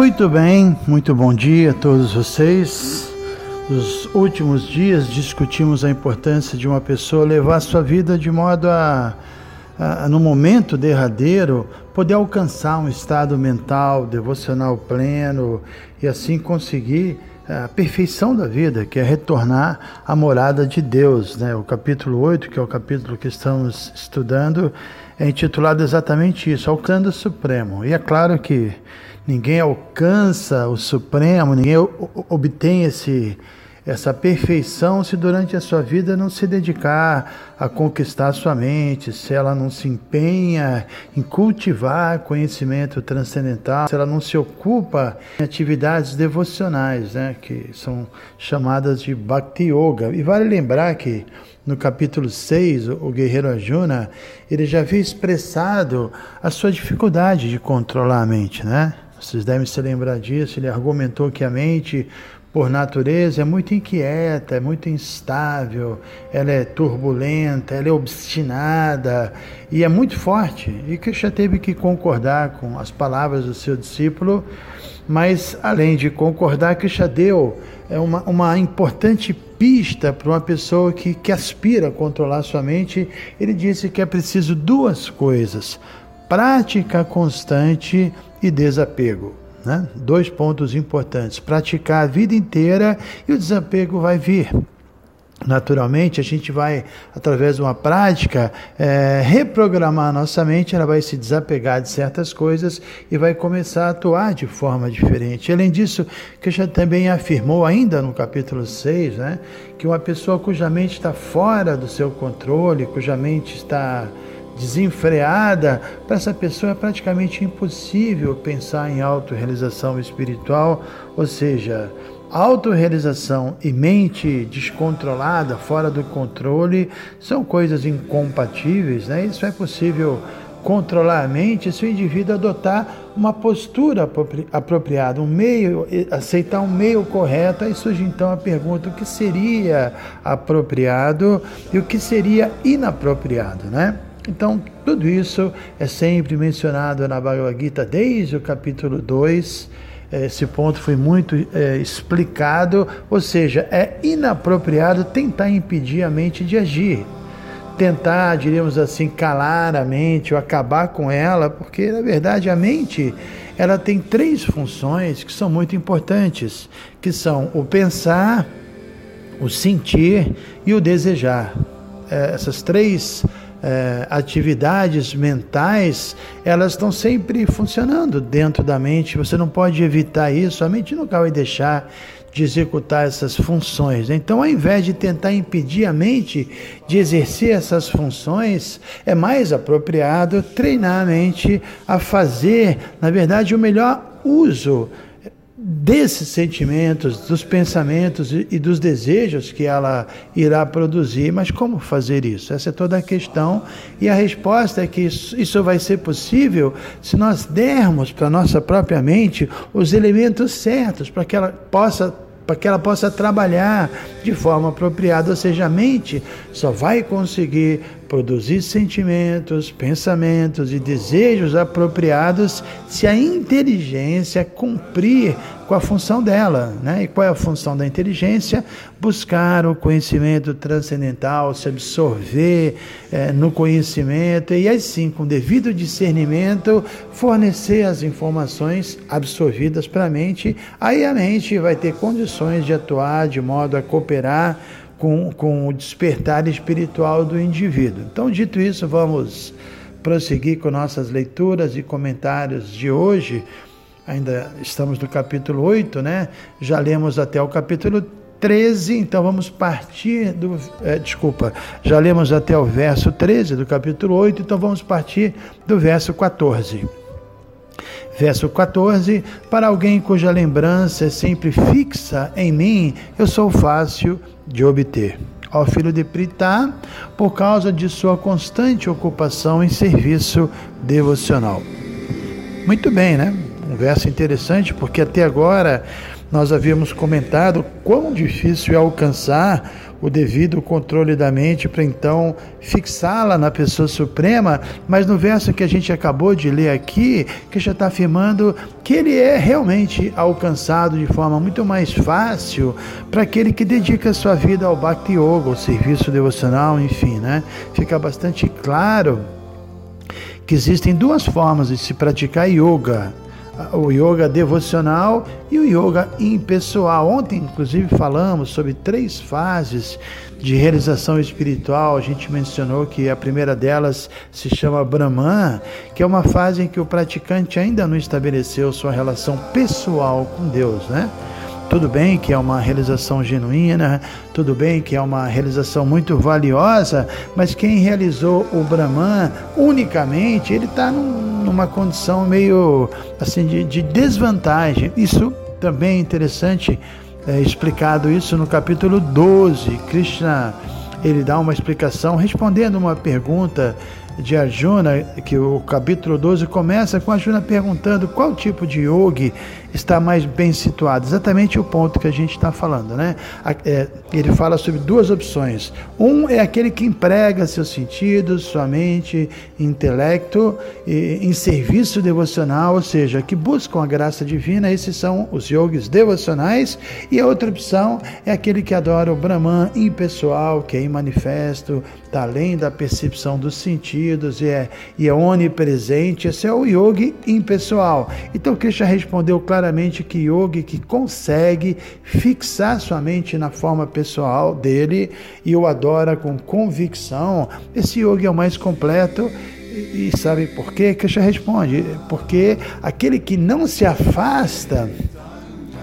Muito bem, muito bom dia a todos vocês. Nos últimos dias discutimos a importância de uma pessoa levar sua vida de modo a, a, no momento derradeiro, poder alcançar um estado mental, devocional pleno e assim conseguir a perfeição da vida, que é retornar à morada de Deus. Né? O capítulo 8, que é o capítulo que estamos estudando, é intitulado exatamente isso, Alcançando Supremo. E é claro que ninguém alcança o Supremo, ninguém obtém esse, essa perfeição se durante a sua vida não se dedicar a conquistar a sua mente, se ela não se empenha em cultivar conhecimento transcendental, se ela não se ocupa em atividades devocionais, né, que são chamadas de Bhakti Yoga. E vale lembrar que no capítulo 6, o guerreiro Arjuna, ele já havia expressado a sua dificuldade de controlar a mente, né? Vocês devem se lembrar disso. Ele argumentou que a mente, por natureza, é muito inquieta, é muito instável, ela é turbulenta, ela é obstinada e é muito forte. E Krishna teve que concordar com as palavras do seu discípulo, mas além de concordar, Krishna deu é uma, uma importante pista para uma pessoa que, que aspira a controlar sua mente. Ele disse que é preciso duas coisas: prática constante e desapego. Né? Dois pontos importantes: praticar a vida inteira e o desapego vai vir. Naturalmente, a gente vai, através de uma prática, é, reprogramar a nossa mente, ela vai se desapegar de certas coisas e vai começar a atuar de forma diferente. Além disso, já também afirmou, ainda no capítulo 6, né, que uma pessoa cuja mente está fora do seu controle, cuja mente está desenfreada, para essa pessoa é praticamente impossível pensar em autorrealização espiritual, ou seja, autorrealização e mente descontrolada, fora do controle, são coisas incompatíveis, né? Isso é possível controlar a mente se o indivíduo adotar uma postura apropriada, um meio, aceitar um meio correto. Aí surge então a pergunta: o que seria apropriado e o que seria inapropriado, né? Então, tudo isso é sempre mencionado na Bhagavad Gita desde o capítulo 2. Esse ponto foi muito é, explicado, ou seja, é inapropriado tentar impedir a mente de agir, tentar, diríamos assim, calar a mente ou acabar com ela, porque na verdade a mente ela tem três funções que são muito importantes, que são o pensar, o sentir e o desejar. É, essas três é, atividades mentais, elas estão sempre funcionando dentro da mente. Você não pode evitar isso. A mente nunca vai deixar de executar essas funções. Então, ao invés de tentar impedir a mente de exercer essas funções, é mais apropriado treinar a mente a fazer, na verdade, o melhor uso desses sentimentos, dos pensamentos e dos desejos que ela irá produzir. Mas como fazer isso? Essa é toda a questão. E a resposta é que isso, vai ser possível se nós dermos para nossa própria mente os elementos certos para que ela possa para que ela possa trabalhar de forma apropriada, ou seja, a mente só vai conseguir produzir sentimentos, pensamentos e desejos apropriados se a inteligência cumprir com a função dela. Né? E qual é a função da inteligência? Buscar o conhecimento transcendental, se absorver é, no conhecimento e assim, com devido discernimento, fornecer as informações absorvidas para a mente. Aí a mente vai ter condições de atuar de modo a cooperar com, com o despertar espiritual do indivíduo. Então, dito isso, vamos prosseguir com nossas leituras e comentários de hoje. Ainda estamos no capítulo 8, né? Já lemos até o capítulo 13, então vamos partir do. É, desculpa, já lemos até o verso 13 do capítulo 8, então vamos partir do verso 14. Verso 14: Para alguém cuja lembrança é sempre fixa em mim, eu sou fácil de obter. Ó filho de Pritá, por causa de sua constante ocupação em serviço devocional. Muito bem, né? Um verso interessante, porque até agora nós havíamos comentado quão difícil é alcançar o devido controle da mente para então fixá-la na pessoa suprema, mas no verso que a gente acabou de ler aqui, que já está afirmando que ele é realmente alcançado de forma muito mais fácil para aquele que dedica sua vida ao Bhakti Yoga, ao serviço devocional, enfim, né? Fica bastante claro que existem duas formas de se praticar yoga o yoga devocional e o yoga impessoal. Ontem, inclusive, falamos sobre três fases de realização espiritual. A gente mencionou que a primeira delas se chama Brahman, que é uma fase em que o praticante ainda não estabeleceu sua relação pessoal com Deus, né? Tudo bem que é uma realização genuína, tudo bem que é uma realização muito valiosa, mas quem realizou o Brahman unicamente, ele está num, numa condição meio assim de, de desvantagem. Isso também é interessante, é explicado isso no capítulo 12. Krishna ele dá uma explicação respondendo uma pergunta de Arjuna, que o capítulo 12 começa com Arjuna perguntando qual tipo de yogi está mais bem situado. Exatamente o ponto que a gente está falando, né? É, ele fala sobre duas opções. Um é aquele que emprega seus sentidos, sua mente, intelecto em serviço devocional, ou seja, que buscam a graça divina. Esses são os yogis devocionais. E a outra opção é aquele que adora o Brahman impessoal, que é imanifesto, está além da percepção dos sentidos e é, e é onipresente. Esse é o yogi impessoal. Então Krishna respondeu claramente que yogi que consegue fixar sua mente na forma pessoal dele e o adora com convicção, esse yogi é o mais completo. E, e sabe por quê? Krishna responde: porque aquele que não se afasta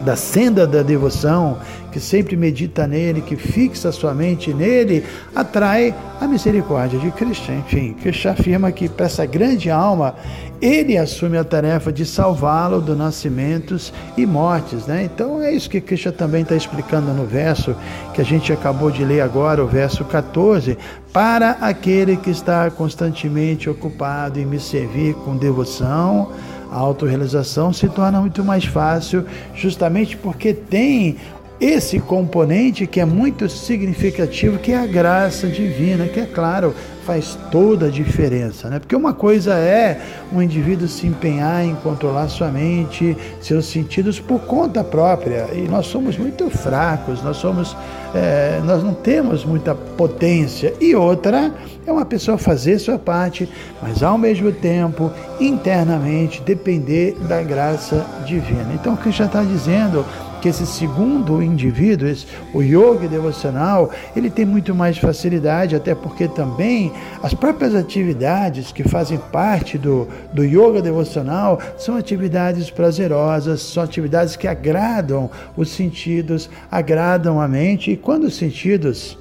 da senda da devoção, que sempre medita nele, que fixa sua mente nele, atrai a misericórdia de Cristo. Enfim, Cristo afirma que para essa grande alma, ele assume a tarefa de salvá-lo dos nascimentos e mortes. Né? Então é isso que Cristo também está explicando no verso que a gente acabou de ler agora, o verso 14. Para aquele que está constantemente ocupado em me servir com devoção, a autorrealização se torna muito mais fácil, justamente porque tem esse componente que é muito significativo, que é a graça divina, que é claro, faz toda a diferença, né? Porque uma coisa é um indivíduo se empenhar em controlar sua mente, seus sentidos por conta própria, e nós somos muito fracos, nós somos, é, nós não temos muita potência. E outra é uma pessoa fazer sua parte, mas ao mesmo tempo internamente depender da graça divina. Então o que já está dizendo que esse segundo indivíduo, esse, o yoga devocional, ele tem muito mais facilidade, até porque também as próprias atividades que fazem parte do, do yoga devocional são atividades prazerosas, são atividades que agradam os sentidos, agradam a mente, e quando os sentidos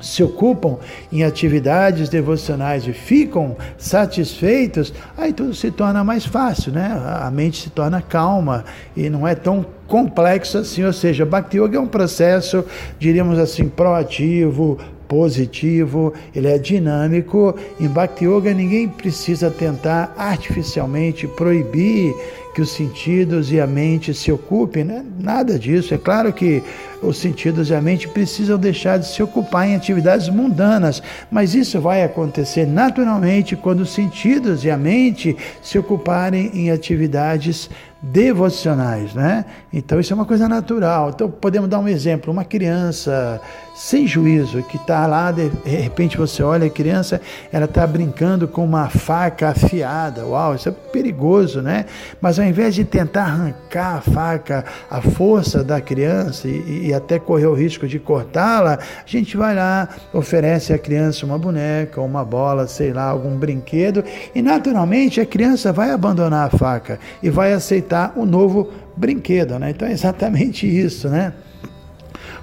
se ocupam em atividades devocionais e ficam satisfeitos, aí tudo se torna mais fácil, né? A mente se torna calma e não é tão complexo assim, ou seja, Bhakti Yoga é um processo, diríamos assim, proativo, positivo, ele é dinâmico. Em Bhakti Yoga ninguém precisa tentar artificialmente proibir que os sentidos e a mente se ocupem, né? nada disso. É claro que os sentidos e a mente precisam deixar de se ocupar em atividades mundanas, mas isso vai acontecer naturalmente quando os sentidos e a mente se ocuparem em atividades devocionais, né? Então isso é uma coisa natural. Então podemos dar um exemplo, uma criança sem juízo que está lá, de repente você olha a criança, ela está brincando com uma faca afiada, uau, isso é perigoso, né? Mas ao invés de tentar arrancar a faca, a força da criança e, e até correr o risco de cortá-la, a gente vai lá, oferece à criança uma boneca, uma bola, sei lá, algum brinquedo, e naturalmente a criança vai abandonar a faca e vai aceitar o novo brinquedo, né? Então é exatamente isso, né?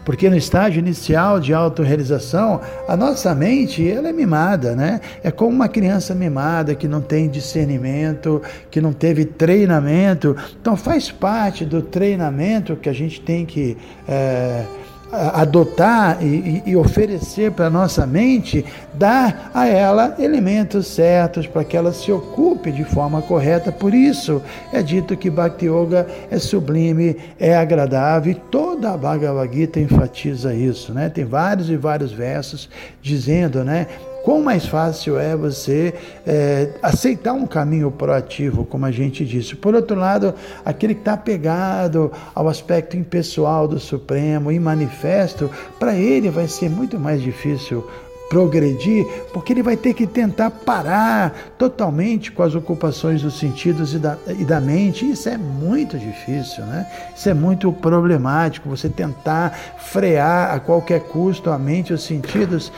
Porque no estágio inicial de autorrealização, a nossa mente ela é mimada, né? É como uma criança mimada que não tem discernimento, que não teve treinamento. Então faz parte do treinamento que a gente tem que é, adotar e, e oferecer para a nossa mente, dar a ela elementos certos para que ela se ocupe de forma correta. Por isso é dito que Bhakti Yoga é sublime, é agradável e toda a Bhagavad Gita enfatiza isso. Né? Tem vários e vários versos dizendo né, quão mais fácil é você é, aceitar um caminho proativo, como a gente disse. Por outro lado, aquele que está apegado ao aspecto impessoal do Supremo e manifesto, para ele vai ser muito mais difícil progredir, porque ele vai ter que tentar parar totalmente com as ocupações dos sentidos e da, e da mente. Isso é muito difícil, né? Isso é muito problemático. Você tentar frear a qualquer custo a mente e os sentidos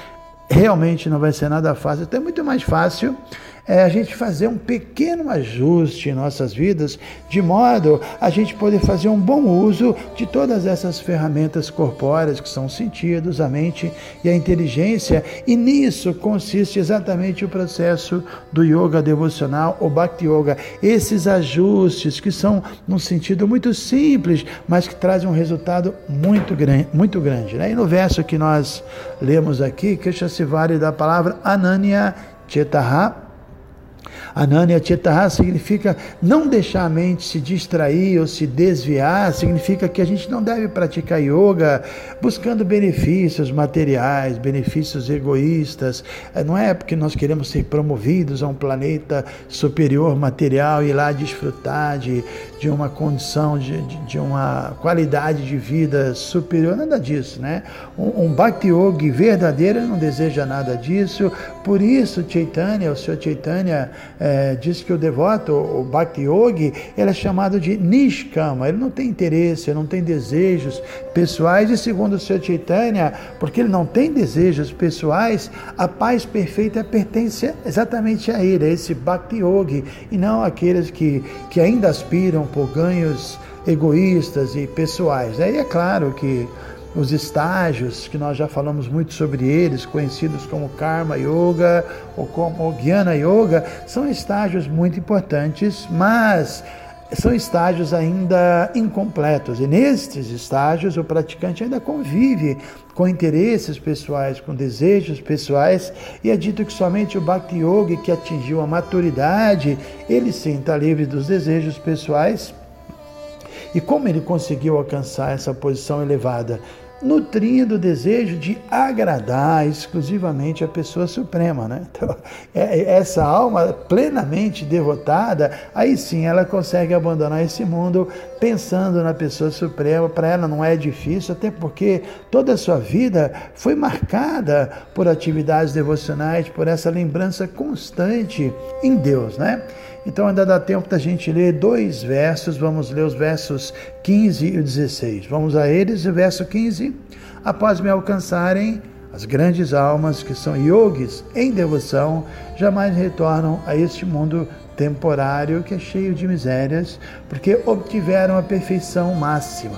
realmente não vai ser nada fácil. Então é muito mais fácil é a gente fazer um pequeno ajuste em nossas vidas, de modo a gente poder fazer um bom uso de todas essas ferramentas corpóreas que são os sentidos, a mente e a inteligência. E nisso consiste exatamente o processo do yoga devocional ou bhakti yoga. Esses ajustes que são num sentido muito simples, mas que trazem um resultado muito grande. Muito grande né? E no verso que nós lemos aqui, que se vale da palavra Ananya Chetaha Ananya Chetaha significa não deixar a mente se distrair ou se desviar, significa que a gente não deve praticar yoga buscando benefícios materiais, benefícios egoístas. Eh, não é porque nós queremos ser promovidos a um planeta superior material e lá desfrutar de, de uma condição, de, de, uma qualidade de vida superior, nada disso, né? Um, um Bhakti Yogi verdadeiro não deseja nada disso, por isso Chaitanya, o seu Chaitanya, é, diz que o devoto, o Bhakti Yogi, ele é chamado de Nishkama, ele não tem interesse, não tem desejos pessoais, e segundo o seu Chaitanya, porque ele não tem desejos pessoais, a paz perfeita pertence exatamente a ele, a esse Bhakti Yogi, e não aqueles que, que ainda aspiram por ganhos egoístas e pessoais. Aí é claro que os estágios, que nós já falamos muito sobre eles, conhecidos como Karma Yoga ou como Jnana Yoga, são estágios muito importantes, mas são estágios ainda incompletos. E nestes estágios, o praticante ainda convive com interesses pessoais, com desejos pessoais, e é dito que somente o Bhakti Yogi que atingiu a maturidade, ele sim está livre dos desejos pessoais e como ele conseguiu alcançar essa posição elevada? nutrindo o desejo de agradar exclusivamente a pessoa suprema, né? Então, é, é, essa alma plenamente devotada, aí sim ela consegue abandonar esse mundo pensando na pessoa suprema. Para ela não é difícil, até porque toda a sua vida foi marcada por atividades devocionais, por essa lembrança constante em Deus, né? Então ainda dá tempo da gente ler dois versos, vamos ler os versos 15 e 16. Vamos a eles, o verso 15. Após me alcançarem, as grandes almas que são yogis em devoção jamais retornam a este mundo temporário que é cheio de misérias, porque obtiveram a perfeição máxima.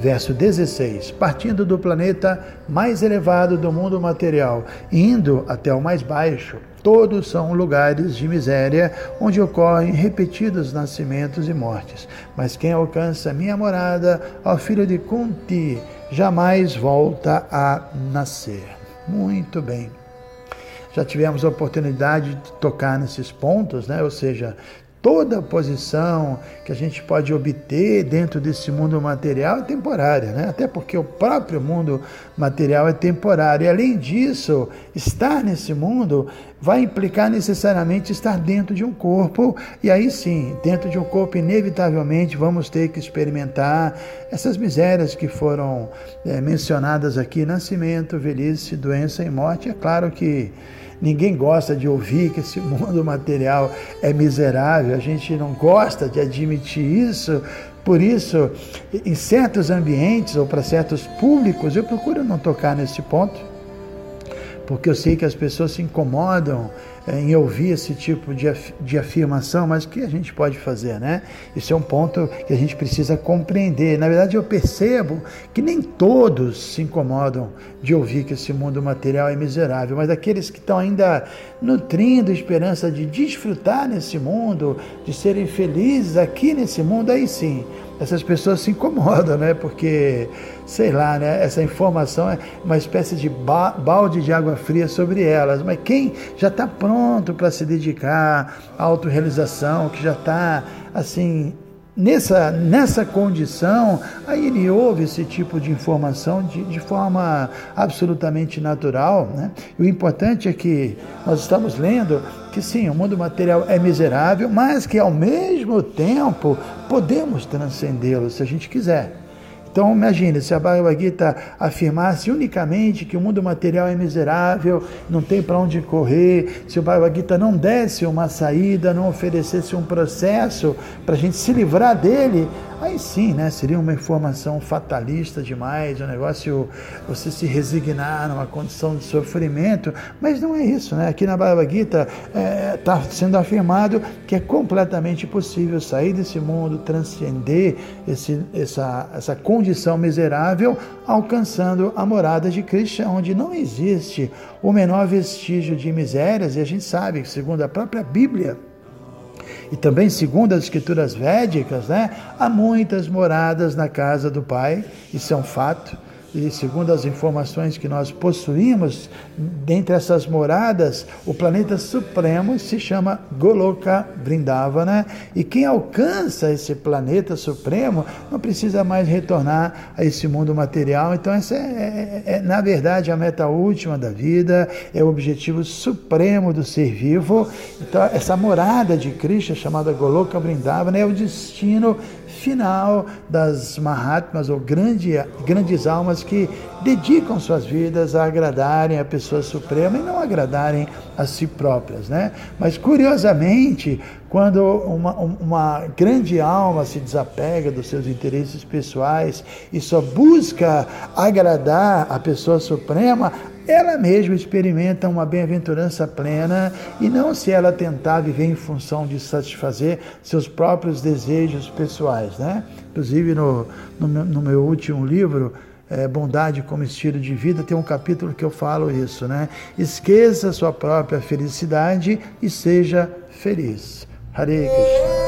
Verso 16: Partindo do planeta mais elevado do mundo material, indo até o mais baixo, Todos são lugares de miséria onde ocorrem repetidos nascimentos e mortes. Mas quem alcança minha morada, ao filho de Kunti, jamais volta a nascer. Muito bem. Já tivemos a oportunidade de tocar nesses pontos, né? ou seja, toda posição que a gente pode obter dentro desse mundo material é temporária, né? até porque o próprio mundo material é temporário. E além disso, estar nesse mundo vai implicar necessariamente estar dentro de um corpo, e aí sim, dentro de um corpo, inevitavelmente vamos ter que experimentar essas misérias que foram é, mencionadas aqui: nascimento, velhice, doença e morte. É claro que Ninguém gosta de ouvir que esse mundo material é miserável, a gente não gosta de admitir isso. Por isso, em certos ambientes ou para certos públicos, eu procuro não tocar nesse ponto, porque eu sei que as pessoas se incomodam é, em ouvir esse tipo de, af de afirmação, mas o que a gente pode fazer, né? Isso é um ponto que a gente precisa compreender. Na verdade, eu percebo que nem todos se incomodam de ouvir que esse mundo material é miserável, mas aqueles que estão ainda nutrindo esperança de desfrutar nesse mundo, de serem felizes aqui nesse mundo, aí sim essas pessoas se incomodam, né? Porque, sei lá, né? Essa informação é uma espécie de ba balde de água fria sobre elas. Mas quem já está pronto para se dedicar à autorrealização, que já está, assim, nessa, nessa condição, aí ele ouve esse tipo de informação de, de forma absolutamente natural. Né? E o importante é que nós estamos lendo que sim, o mundo material é miserável, mas que ao mesmo tempo podemos transcendê-lo se a gente quiser. Então imagine se a Bhagavad Gita afirmasse unicamente que o mundo material é miserável, não tem para onde correr, se o Bhagavad Gita não desse uma saída, não oferecesse um processo para a gente se livrar dele, Aí sim, né, seria uma informação fatalista demais, um negócio você se resignar numa condição de sofrimento, mas não é isso, né? Aqui na Bhagavad Gita está é, tá sendo afirmado que é completamente possível sair desse mundo, transcender esse, essa, essa condição miserável, alcançando a morada de Krishna, onde não existe o menor vestígio de misérias, e a gente sabe, segundo a própria Bíblia, e também, segundo as escrituras védicas, né, há muitas moradas na casa do Pai, isso é um fato e segundo as informações que nós possuímos, dentre essas moradas, o planeta supremo se chama Goloka Vrindavana, e quem alcança esse planeta supremo não precisa mais retornar a esse mundo material. Então, essa é, é, é na verdade, a meta última da vida, é o objetivo supremo do ser vivo. Então, essa morada de Krishna, chamada Goloka Vrindavana, é o destino final das Mahatmas, ou grande, grandes almas que dedicam suas vidas a agradarem a pessoa suprema e não agradarem a si próprias. Né? Mas, curiosamente, quando uma, uma grande alma se desapega dos seus interesses pessoais e só busca agradar a pessoa suprema, ela mesma experimenta uma bem-aventurança plena e não se ela tentar viver em função de satisfazer seus próprios desejos pessoais. Né? Inclusive, no, no, meu, no meu último livro, é, Bondade como Estilo de Vida, tem um capítulo que eu falo isso. Né? Esqueça sua própria felicidade e seja feliz. Hare Krishna.